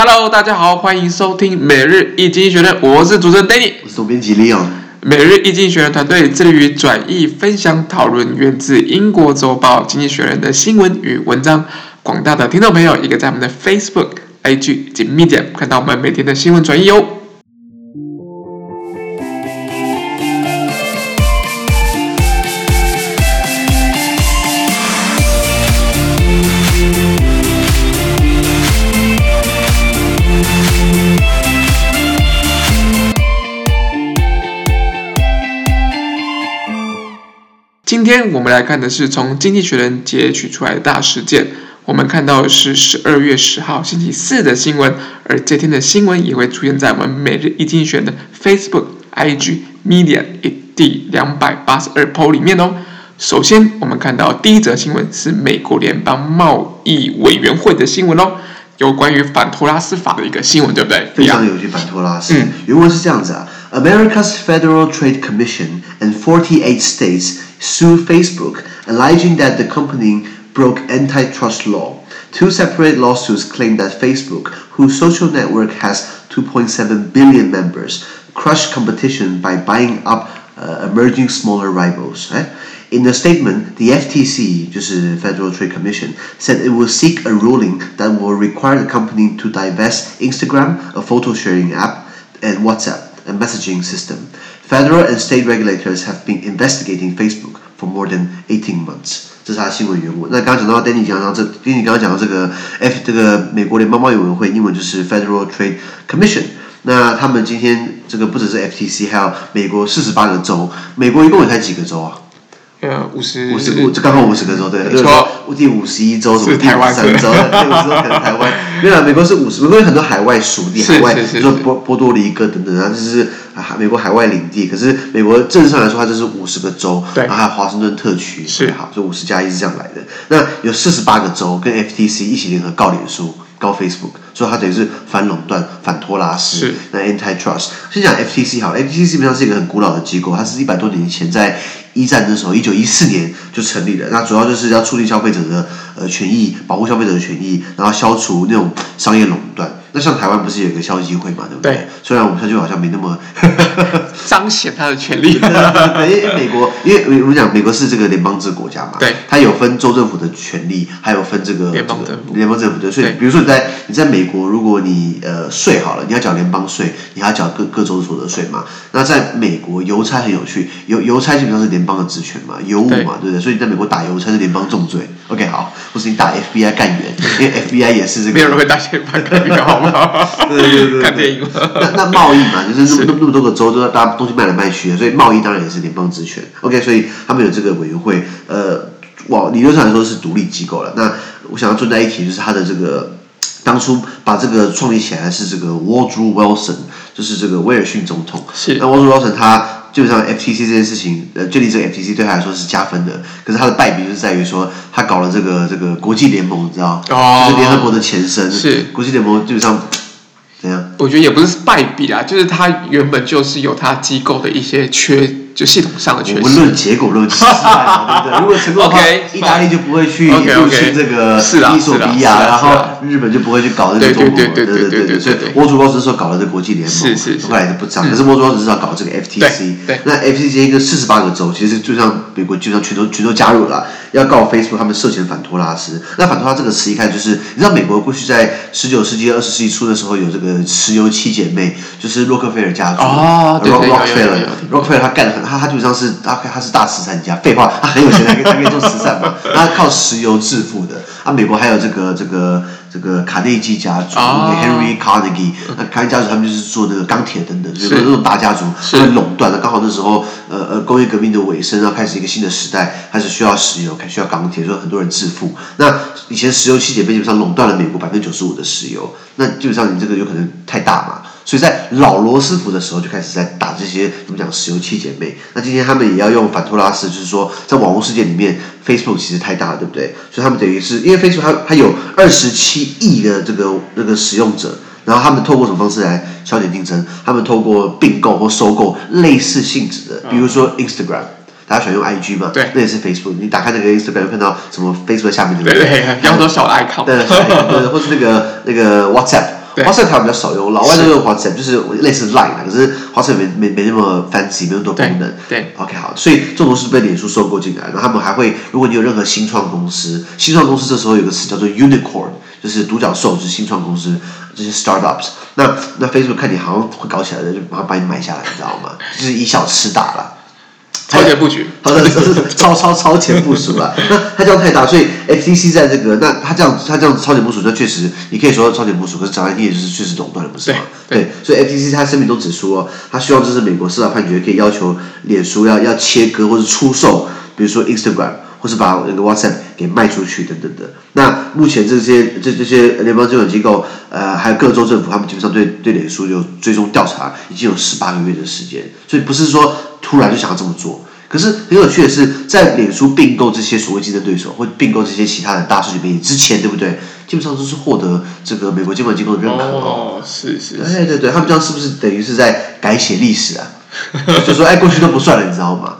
Hello，大家好，欢迎收听每日易经济学人，我是主持人 Danny，我是总编辑 Leon。每日易经济学人团队致力于转译、分享、讨论源自英国周报《经济学人》的新闻与文章。广大的听众朋友，也可在我们的 Facebook、IG 以及 Medium 看到我们每天的新闻转译哦。今天我们来看的是从《经济学人》截取出来的大事件。我们看到的是十二月十号星期四的新闻，而这天的新闻也会出现在我们每日一经选的 Facebook、IG、Medium 第两百八十二 po 里面哦。首先，我们看到第一则新闻是美国联邦贸易委员会的新闻哦，有关于反托拉斯法的一个新闻，对不对？非常有趣，反托拉斯。嗯，原文是这样子啊：America's Federal Trade Commission and forty-eight states sue Facebook, alleging that the company broke antitrust law. Two separate lawsuits claim that Facebook, whose social network has 2.7 billion members, crushed competition by buying up uh, emerging smaller rivals. Eh? In a statement, the FTC, just the Federal Trade Commission, said it will seek a ruling that will require the company to divest Instagram, a photo sharing app, and WhatsApp, a messaging system. Federal and state regulators have been investigating Facebook for more than 18 months. 这是他的新闻原文。那刚刚讲到 Danny 讲到这，Danny 刚刚讲到这个 F 这个美国联邦贸易委员会，英文就是 Federal Trade Commission。那他们今天这个不只是 FTC，还有美国四十八个州。美国一共有才几个州啊？呃，五十五十五，就刚好五十个州，对，就是说第五十一州什么第三州，第五十州 可能台湾。没有，美国是五十，美国有很多海外属地，海外，比如说波波多黎各等等啊，就是美国海外领地。可是美国政治上来说，它就是五十个州，然后还有华盛顿特区，是好，所以五十加一是这样来的。那有四十八个州跟 FTC 一起联合告脸书，告 Facebook，所以它等于是反垄断、反托拉斯。是那 Antitrust，先讲 FTC 好，FTC 基本上是一个很古老的机构，它是一百多年前在。一战的时候，一九一四年就成立了。那主要就是要促进消费者的呃权益，保护消费者的权益，然后消除那种商业垄断。那像台湾不是有一个消基会嘛，对不对？对，虽然我们消基会好像没那么 彰显他的权利。因为美国，因为我们讲美国是这个联邦制国家嘛，对，它有分州政府的权利，还有分这个联邦政府。联邦政府对，所以比如说你在你在美国，如果你呃税好了，你要缴联邦税，你还要缴各各州的所得税嘛。那在美国邮差很有趣，邮邮差基本上是联邦的职权嘛，邮务嘛，对不对？所以你在美国打邮差是联邦重罪。OK，好，或是你打 FBI 干员，因为 FBI 也是这个。没有人会打 FBI 干员，好吗？对对对对，看电影。那那贸易嘛，就是那么那么多个州，都要大家东西卖来卖去，所以贸易当然也是联邦职权。OK，所以他们有这个委员会，呃，往理论上来说是独立机构了。那我想要顺带一起，就是他的这个当初把这个创立起来是这个 Woodrow Wilson，就是这个威尔逊总统。是。那 Woodrow Wilson 他。基本上，FTC 这件事情，呃，建立这个 FTC 对他来说是加分的。可是他的败笔就是在于说，他搞了这个这个国际联盟，你知道？哦。就是联合国的前身。是。国际联盟基本上怎样？我觉得也不是败笔啊，就是他原本就是有他机构的一些缺。就系统上的缺失。我们论结果论失败对不对？如果成功的话，意大利就不会去入侵这个伊索比亚，然后日本就不会去搞这个中国。对对对对对。所以沃朱罗斯说搞了这个国际联盟，是是是，后来就不涨。可是沃朱罗斯至少搞这个 FTC。对。那 FTC 一个四十八个州，其实就像美国基本上全都全都加入了，要告 Facebook 他们涉嫌反托拉斯。那反托拉这个词一看就是，你知道美国过去在十九世纪、二十世纪初的时候有这个石油七姐妹，就是洛克菲尔家族。哦，对对对。洛克菲尔他干的很。他他基本上是他他是大慈善家，废话，他很有钱，他可以他可以做慈善嘛，他靠石油致富的。啊，美国还有这个这个这个卡内基家族、oh. Henry Carnegie，那卡内基家族他们就是做那个钢铁等等，就是这种大家族，所以垄断了。刚好那时候呃呃工业革命的尾声，然后开始一个新的时代，开始需要石油，需要钢铁，所以很多人致富。那以前石油七姐妹基本上垄断了美国百分之九十五的石油，那基本上你这个有可能太大嘛。所以在老罗斯福的时候就开始在打这些怎么讲石油七姐妹。那今天他们也要用反托拉斯，就是说在网络世界里面，Facebook 其实太大了，对不对？所以他们等于是因为 Facebook 它它有二十七亿的这个那个使用者，然后他们透过什么方式来削减竞争？他们透过并购或收购类似性质的，比如说 Instagram，大家喜欢用 IG 嘛？对，那也是 Facebook。你打开那个 Instagram 看到什么 Facebook 下面的？对对，比方说小 icon，对，或是那个那个 WhatsApp。WhatsApp 台湾比较少用，老外都用 WhatsApp，就是类似 Line，可是 WhatsApp 没没没那么 fancy，没那么多功能。对，对，OK 好，所以这种是被脸书收购进来，然后他们还会，如果你有任何新创公司，新创公司这时候有个词叫做 unicorn，就是独角兽，就是新创公司这些 startups，那那 Facebook 看你好像会搞起来的，就马上把你买下来，你知道吗？就是以小吃大了。超前布局，好的，超超超前部署了。那它这样太大，所以 FTC 在这个，那它这样它这样超前部署，那确实你可以说超前部署，可是讲来你也就是确实垄断了，不是吗？对，对，所以 FTC 它声明都指出哦，他希望这是美国司法判决可以要求脸书要要切割或者出售，比如说 Instagram，或是把那个 WhatsApp 给卖出去等等的。那目前这些这这些联邦监管机构，呃，还有各州政府，他们基本上对对脸书有追踪调查，已经有十八个月的时间，所以不是说。突然就想要这么做，可是很有趣的是，在脸书并购这些所谓竞争对手，或并购这些其他的大数据媒体之前，对不对？基本上都是获得这个美国监管机构的认可哦。是是，对对对，他们这样是不是等于是在改写历史啊？就说哎，过去都不算了，你知道吗？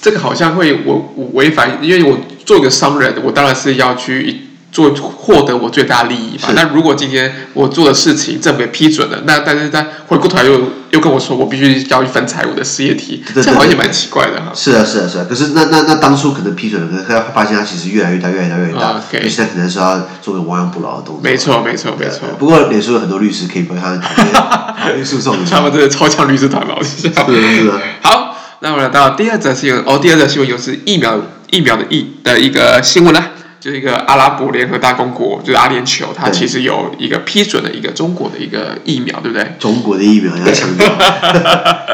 这个好像会我我违反，因为我做一个商人，我当然是要去。做获得我最大利益吧。那如果今天我做的事情政府也批准了，那但是他回过头来又又跟我说，我必须交一份财务的事业体，这好像也蛮奇怪的哈。是啊是啊是啊，可是那那那当初可能批准了，可是他发现他其实越来越大越来越大越来越大，所以现在可能是要做个亡羊补牢的动作。没错没错没错。不过脸书有很多律师可以帮他们打法 律诉讼，他们真的超强律师团嘛，是的是的。好，那我们来到第二则新闻哦，第二则新闻又是疫苗疫苗的疫的一个新闻了。就是一个阿拉伯联合大公国，就是阿联酋，它其实有一个批准了一个中国的一个疫苗，对不对？中国的疫苗要强调，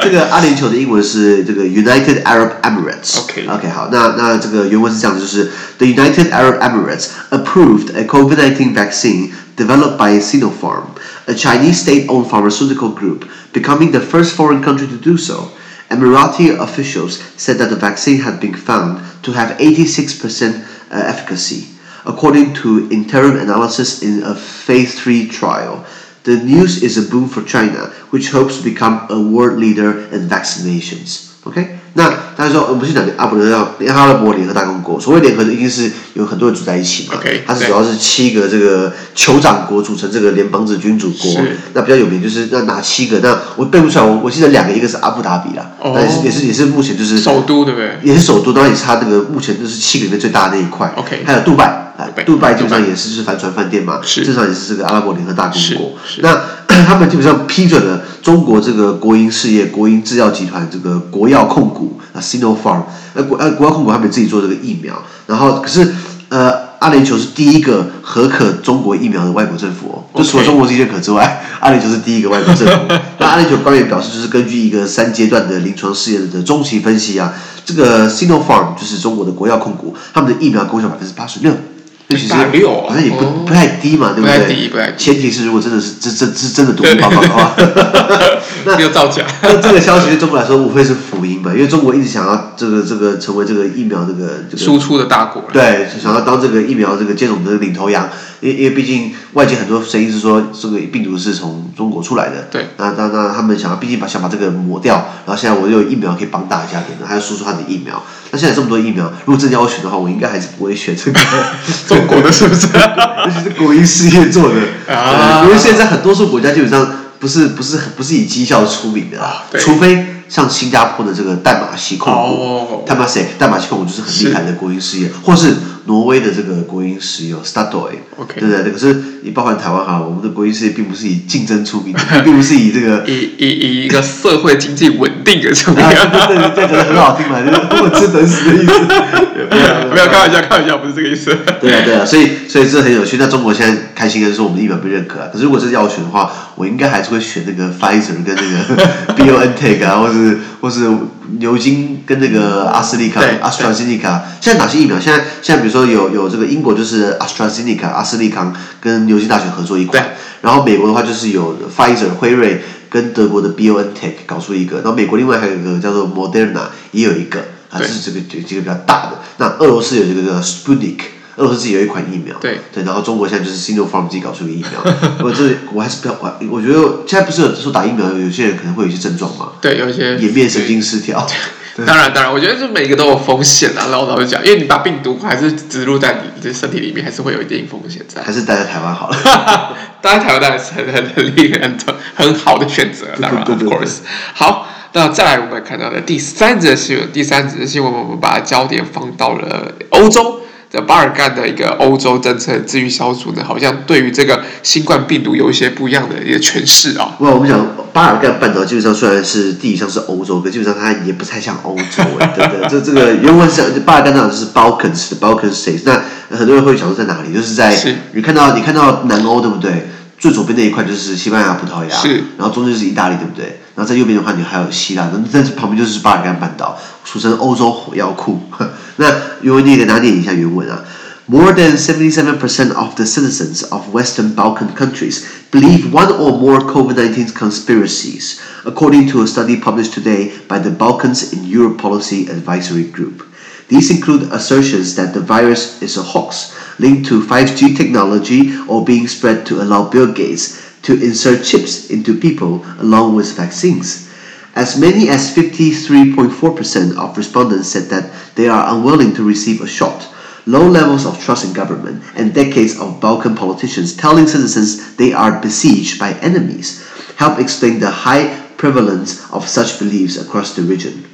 这个阿联酋的英文是这个 United Arab Emirates。OK OK 好，那那这个原文是这样的，就是 The United Arab Emirates approved a COVID-19 vaccine developed by Sinopharm, a Chinese state-owned pharmaceutical group, becoming the first foreign country to do so. Emirati officials said that the vaccine had been found to have 86% uh, efficacy, according to interim analysis in a phase 3 trial. The news is a boom for China, which hopes to become a world leader in vaccinations. OK，那大家说，我们先讲阿伯的叫阿拉伯联合大公国。所谓联合的，一定是有很多人组在一起嘛。OK，它是主要是七个这个酋长国组成这个联邦制君主国。那比较有名就是那哪七个？那我背不出来，我我记得两个，一个是阿布达比啦，那也是也是也是目前就是首都，对不对？也是首都，当然也是它那个目前就是七个里面最大的那一块。OK，还有杜拜。杜拜基本上也是就是帆船饭店嘛，正常也是这个阿拉伯联合大公国。那他们基本上批准了中国这个国营事业国营制药集团这个国药控股啊，Sinopharm，呃国呃国药控股他们自己做这个疫苗，然后可是呃。阿联酋是第一个合可中国疫苗的外国政府哦，就除了中国是认可之外，阿联酋是第一个外国政府。那阿联酋官员表示，就是根据一个三阶段的临床试验的中期分析啊，这个 Sinopharm 就是中国的国药控股，他们的疫苗功效百分之八十六。其实好像也不不太低嘛，对不对？前提是如果真的是真真是真的独立报告的话，那没有造假。那这个消息对中国来说无非是福音吧，因为中国一直想要这个这个成为这个疫苗这个这个输出的大国，对，想要当这个疫苗这个接种的领头羊。因因为毕竟外界很多声音是说这个病毒是从中国出来的，对，那那那他们想要毕竟把想把这个抹掉，然后现在我又有疫苗可以帮大家点的，还要输出他的疫苗。那现在这么多疫苗，如果真的要我选的话，我应该还是不会选这个 中国的，是不是？尤其是国营事业做的啊，因为现在很多数国家基本上不是不是不是以绩效出名的啦，除非像新加坡的这个淡马锡控股，淡马锡淡马锡控股就是很厉害的国营事业，或是。挪威的这个国营石油 Statoil，okay. 对不对？可是你包含台湾哈，我们的国营事业并不是以竞争出名的，并不是以这个以以以一个社会经济稳定的出名。对 对对，讲的很好听嘛，就是我吃等死的意思。没有开玩笑，开玩笑，不是这个意思。对啊对啊，所以所以这很有趣。那中国现在开心的是说我们的疫苗被认可啊，可是如果是要选的话，我应该还是会选那个 Pfizer 跟那个 BioNTech 啊，或是或是。牛津跟那个阿斯利康、阿斯特辛尼卡，现在哪些疫苗？现在现在比如说有有这个英国就是 AstraZeneca、阿斯利康跟牛津大学合作一款，然后美国的话就是有 Pfizer 辉瑞跟德国的 BioNTech 搞出一个，然后美国另外还有一个叫做 Moderna 也有一个，啊，这是这个几个比较大的。那俄罗斯有这个叫 Sputnik。俄罗斯自己有一款疫苗，对对，然后中国现在就是 Sinopharm 自己搞出个疫苗。我这我还是比较，我我觉得现在不是有说打疫苗，有些人可能会有一些症状嘛，对，有一些颜面神经失调，当然当然，我觉得是每一个都有风险啊。然后老实讲，因为你把病毒还是植入在你的身体里面，还是会有一定风险在。还是待在台湾好了。待在台湾当然是很很很厉害、很很好的选择，当然，of course。好，那再来我们看到的第三则新闻，第三则新闻我们把焦点放到了欧洲。在巴尔干的一个欧洲政策治愈小组呢，好像对于这个新冠病毒有一些不一样的一个诠释啊。哇，我们讲巴尔干半岛基本上虽然是地理上是欧洲，可基本上它也不太像欧洲哎，对不对？这这个原文是巴尔干半岛就是 Balkans，Balkan States。那很多人会想说在哪里？就是在是你看到你看到南欧对不对？最左边那一块就是西班牙、葡萄牙，是，然后中间是意大利，对不对？然后在右边的话，你还有希腊，那在旁边就是巴尔干半岛，俗称欧洲火药库。那原文你给大家念一下原文啊。More than 77% of the citizens of Western Balkan countries believe one or more COVID-19 conspiracies, according to a study published today by the Balkans in Europe Policy Advisory Group. These include assertions that the virus is a hoax linked to 5G technology or being spread to allow Bill Gates to insert chips into people along with vaccines. As many as 53.4% of respondents said that they are unwilling to receive a shot. Low levels of trust in government and decades of Balkan politicians telling citizens they are besieged by enemies help explain the high prevalence of such beliefs across the region.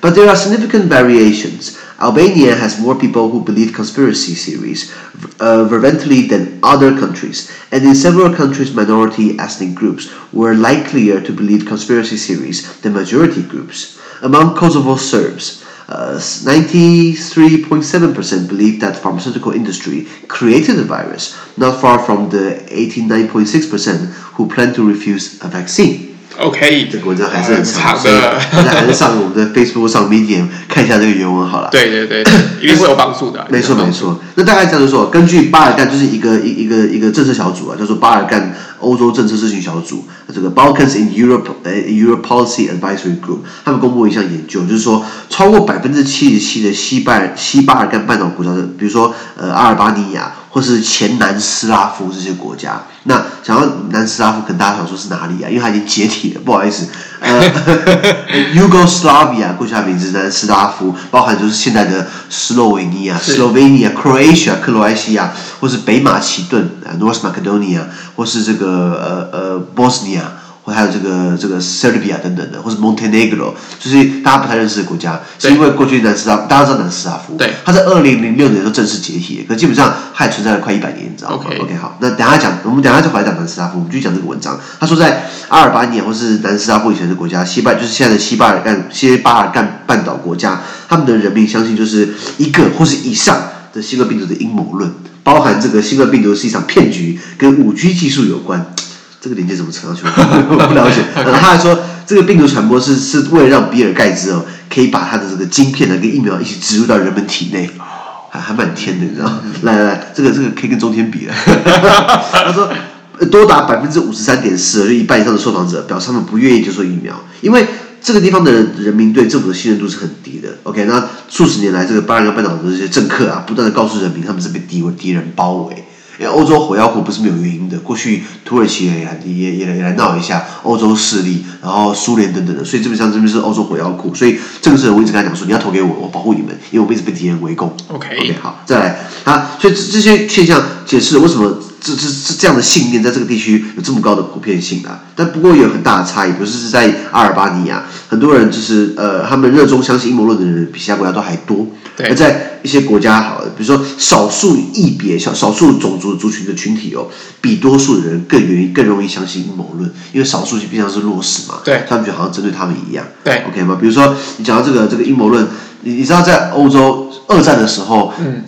But there are significant variations. Albania has more people who believe conspiracy theories uh, than other countries, and in several countries, minority ethnic groups were likelier to believe conspiracy theories than majority groups. Among Kosovo Serbs, 93.7% uh, believe that pharmaceutical industry created the virus, not far from the 89.6% who plan to refuse a vaccine. OK，这个文章还是很长的，大家还是上我们的 Facebook 上 Medium 看一下这个原文好了。对对对，一定会有帮助的。没错没错，那大概这样子说，根据巴尔干就是一个一一个一个政策小组啊，叫做巴尔干欧洲政策咨询小组，这个 Balkans in Europe 呃 Europe Policy Advisory Group，他们公布一项研究，就是说超过百分之七十七的西拜西巴尔干半岛国家的，比如说呃阿尔巴尼亚。或是前南斯拉夫这些国家，那想要南斯拉夫，可能大家想说是哪里啊？因为它已经解体了，不好意思，呃，Yugoslavia 过去的名字南斯拉夫，包含就是现在的斯洛维尼亚、Slovenia、Croatia 克罗埃西亚，或是北马其顿 North Macedonia，或是这个呃呃 Bosnia。还有这个这个 Serbia 等等的，或是 Montenegro，就是大家不太认识的国家，是因为过去南斯拉，大家知道南斯拉夫，对，它在二零零六年就正式解体，可基本上它也存在了快一百年，你知道吗？OK 好，那等下讲，我们等下就回来讲南斯拉夫，我们继续讲这个文章。他说在阿尔巴尼亚或是南斯拉夫以前的国家，西拜就是现在的西巴尔干西巴尔干半岛国家，他们的人民相信就是一个或是以上的新冠病毒的阴谋论，包含这个新冠病毒是一场骗局，跟五 G 技术有关。这个连接怎么扯上去？我不了解。然 后他还说，这个病毒传播是是为了让比尔盖茨哦，可以把他的这个晶片呢跟疫苗一起植入到人们体内，还还蛮天的，你知道吗？来来来，这个这个可以跟中天比了。他说，多达百分之五十三点四，就一半以上的受访者表示他们不愿意接受疫苗，因为这个地方的人人民对政府的信任度是很低的。OK，那数十年来，这个巴尔干半岛的这些政客啊，不断的告诉人民，他们是被敌敌人包围。因为欧洲火药库不是没有原因的，过去土耳其也来也也也来闹一下，欧洲势力，然后苏联等等的，所以基本上这边是欧洲火药库，所以这个时候我一直跟他讲说，你要投给我，我保护你们，因为我们一直被敌人围攻。OK OK 好，再来啊，所以这这些现象解释了为什么这这这这样的信念在这个地区有这么高的普遍性啊，但不过也有很大的差异，比如说是在阿尔巴尼亚，很多人就是呃，他们热衷相信阴谋论的人比其他国家都还多。而在一些国家，好，比如说少数异别、少少数种族族群的群体哦，比多数的人更愿意、更容易相信阴谋论，因为少数就毕竟是弱势嘛，对，他们就好像针对他们一样，对，OK 吗？比如说你讲到这个这个阴谋论，你你知道在欧洲。二战的时候，嗯，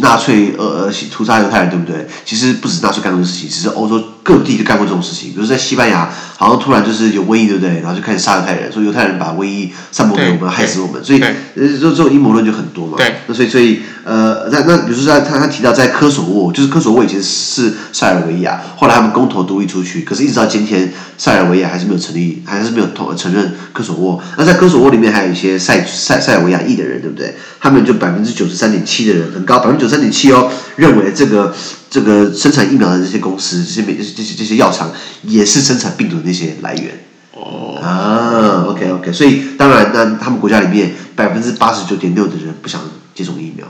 纳粹呃呃屠杀犹太人，对不对？其实不止纳粹干过这个事情，其实欧洲各地都干过这种事情。比如在西班牙，好像突然就是有瘟疫，对不对？然后就开始杀犹太人，说犹太人把瘟疫散播给我们，害死我们。所以，呃，这这种阴谋论就很多嘛。对。那所以，所以，呃，那那比如说在他他提到在科索沃，就是科索沃以前是塞尔维亚，后来他们公投独立出去，可是一直到今天，塞尔维亚还是没有成立，还是没有同承认科索沃。那在科索沃里面还有一些塞塞塞尔维亚裔的人，对不对？他们就百分之九十三点七的人很高，百分之九十三点七哦，认为这个这个生产疫苗的这些公司，这些美这些这些药厂也是生产病毒的那些来源。哦啊，OK OK，所以当然那，他们国家里面。百分之八十九点六的人不想接种疫苗。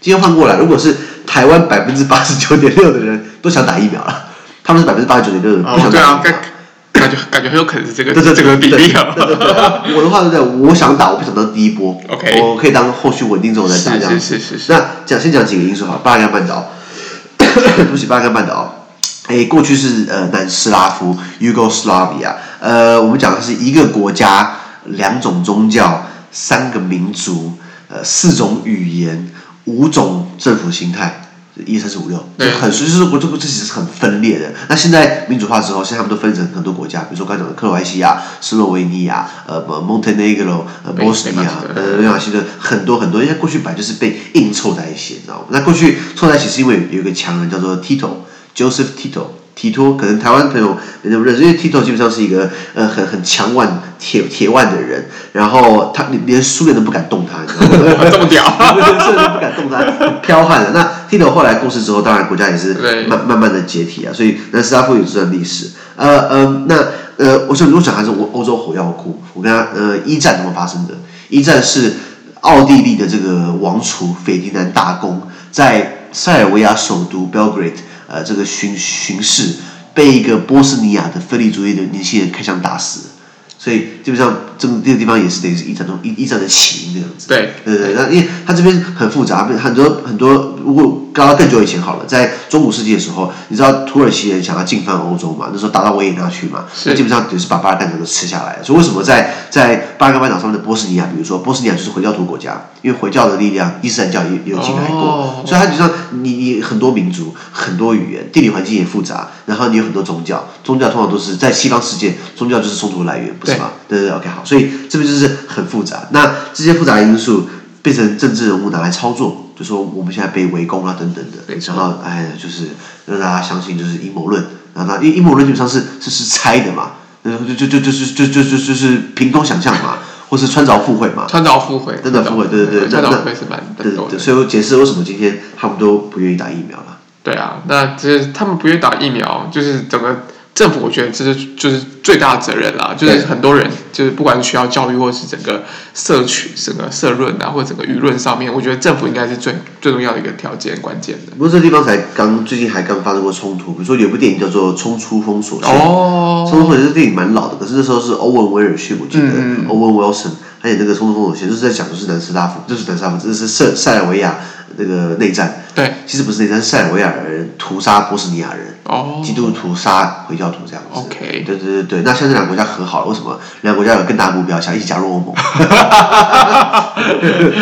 今天换过来，如果是台湾百分之八十九点六的人都想打疫苗了，他们是百分之八十九点六的人不想打疫苗。哦感觉感觉很有可能是这个，这是这个比例啊。对对对，我的话是这样，我想打，我不想当第一波。OK，我可以当后续稳定之后再打这样。是是是是。那讲先讲几个因素好，巴尔干半岛，对不起，巴尔干半岛，哎，过去是呃南斯拉夫 Yugoslavia，呃，我们讲的是一个国家，两种宗教，三个民族，呃，四种语言，五种政府形态。一三四五六，就很实就是我这个这其实是很分裂的。那现在民主化之后，现在他们都分成很多国家，比如说刚才讲的克罗埃西亚、斯洛维尼亚、呃，Montenegro、呃，波斯尼亚、呃，亚西的很多很多，因为过去本来就是被硬凑在一起，你知道吗？那过去凑在一起是因为有一个强人叫做 Tito，Joseph Tito。提托可能台湾朋友没那么认识，因为提托基本上是一个呃很很强腕铁铁腕的人，然后他连苏联都不敢动他，你知道吗？这么屌，苏联都不敢动他，很彪悍的。那提托后来过世之后，当然国家也是慢慢慢的解体啊，所以南斯拉夫有这段历史。呃呃，那呃，我想如果讲还是欧欧洲火药库，我跟他呃一战怎么发生的？一战是奥地利的这个王储斐迪南大公在塞尔维亚首都 Belgrade。呃，这个巡巡视被一个波斯尼亚的分离主义的年轻人开枪打死，所以基本上这个这个地方也是等于是一战中一一战的起因这样子。对对对，那因为它这边很复杂，很多很多，如果刚刚更久以前好了，在中古世纪的时候，你知道土耳其人想要进犯欧洲嘛？那时候打到维也纳去嘛，那基本上就是把巴尔干岛都吃下来。所以为什么在在巴尔干半岛上面的波斯尼亚，比如说波斯尼亚就是回教徒国家，因为回教的力量，伊斯兰教也也有进来过，哦、所以它就像你你很多民族、很多语言、地理环境也复杂，然后你有很多宗教，宗教通常都是在西方世界，宗教就是冲突的来源，不是吗？对对对，OK 好，所以这边就是很复杂。那这些复杂的因素变成政治人物拿来操作。就说我们现在被围攻啊，等等的，然后哎，就是让大家相信就是阴谋论，然后他因阴谋论基本上是是是猜的嘛，就就就就是就就就就是凭空想象嘛，或是穿凿附会嘛，穿凿附会，真的附会，对对对，穿凿附会是蛮对对，所以我解释为什么今天他们都不愿意打疫苗了。对啊，那其实他们不愿意打疫苗，就是整个。政府我觉得这是就是最大的责任啦，就是很多人就是不管是学校教育或是整个社区整个社论啊，或者整个舆论上面，我觉得政府应该是最最重要的一个条件关键的。不过这地方才刚最近还刚发生过冲突，比如说有部电影叫做《冲出封锁线》，哦，冲出封锁线这电影蛮老的，可是那时候是欧文威尔逊，我记得欧文威尔逊，他演那个《冲出封锁线》，就是在讲的是南斯拉夫，就是南斯拉夫，这是塞塞尔维亚那个内战。对，其实不是内战，是塞尔维亚人屠杀波斯尼亚人。哦，基督徒杀回教徒这样子。OK，对对对对，那现在两个国家和好了，为什么？两个国家有更大的目标，想一起加入欧盟。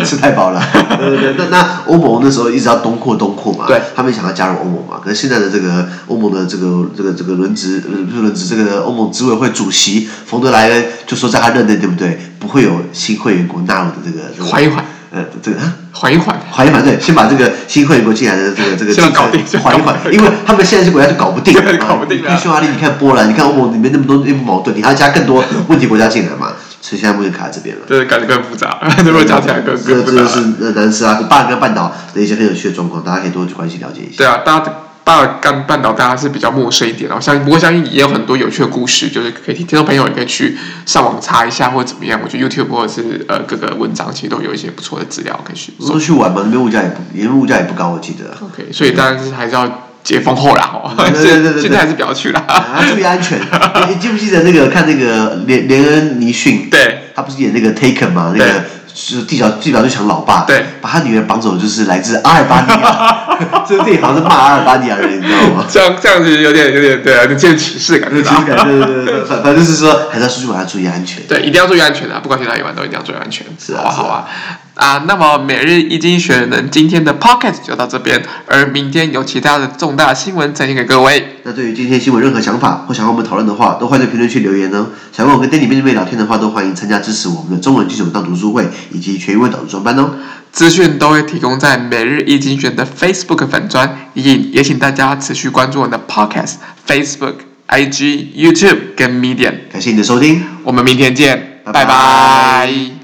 吃太饱了。对对对，那那欧盟那时候一直要东扩东扩嘛，对，他们想要加入欧盟嘛。可是现在的这个欧盟的这个这个这个轮值呃不是轮值这个欧盟执委会主席冯德莱恩就说，在他任内对不对，不会有新会员国纳入的这个。缓一缓。呃，这个啊缓一缓，缓一缓，对，先把这个新会员国进来的这个这个，先搞定，缓一缓，因为他们现在这国家就搞不定，搞不定啊！匈牙利，你看波兰，你看欧盟里面那么多内部矛盾，你还要加更多问题国家进来嘛？所以现在目前卡在这边了。对，感觉更复杂，如果加起来更更复杂。这是南斯拉夫巴尔干半岛的一些很有趣的状况，大家可以多去关心了解一下。对啊，大家。巴尔干半岛大家是比较陌生一点哦，相信不过相信也有很多有趣的故事，就是可以听听众朋友也可以去上网查一下或者怎么样。我觉得 YouTube 或者是呃各个文章其实都有一些不错的资料可以去。都去玩嘛，那边物价也不，因为物价也不高，我记得。OK，所以当然是还是要解封后啦，哦，对对对对，现在还是不要去啦，啊，注意安全。你记不记得那个看那个连连恩尼逊？对，他不是演那个 Taken 吗？那个。是地表地表最强老爸，对，把他女儿绑走，就是来自阿尔巴尼亚。这个电影好像是骂阿尔巴尼亚人，你知道吗？这样这样子有点有点对啊，有点歧视感，有歧视感，对对对，反反正就是说，还是要出去玩要注意安全。对，一定要注意安全啊，不管去哪里玩都一定要注意安全。是啊，好啊。啊，那么每日一经济学人今天的 podcast 就到这边，而明天有其他的重大新闻呈现给各位。那对于今天新闻任何想法或想和我们讨论的话，都欢迎在评论区留言哦。想跟我跟 Danny 面对面聊天的话，都欢迎参加支持我们的中文基础文档读书会以及全英文导读专班哦。资讯都会提供在每日一精选的 Facebook 粉专，也也请大家持续关注我们的 podcast、Facebook、IG、YouTube 跟 Medium。感谢你的收听，我们明天见，拜拜。拜拜。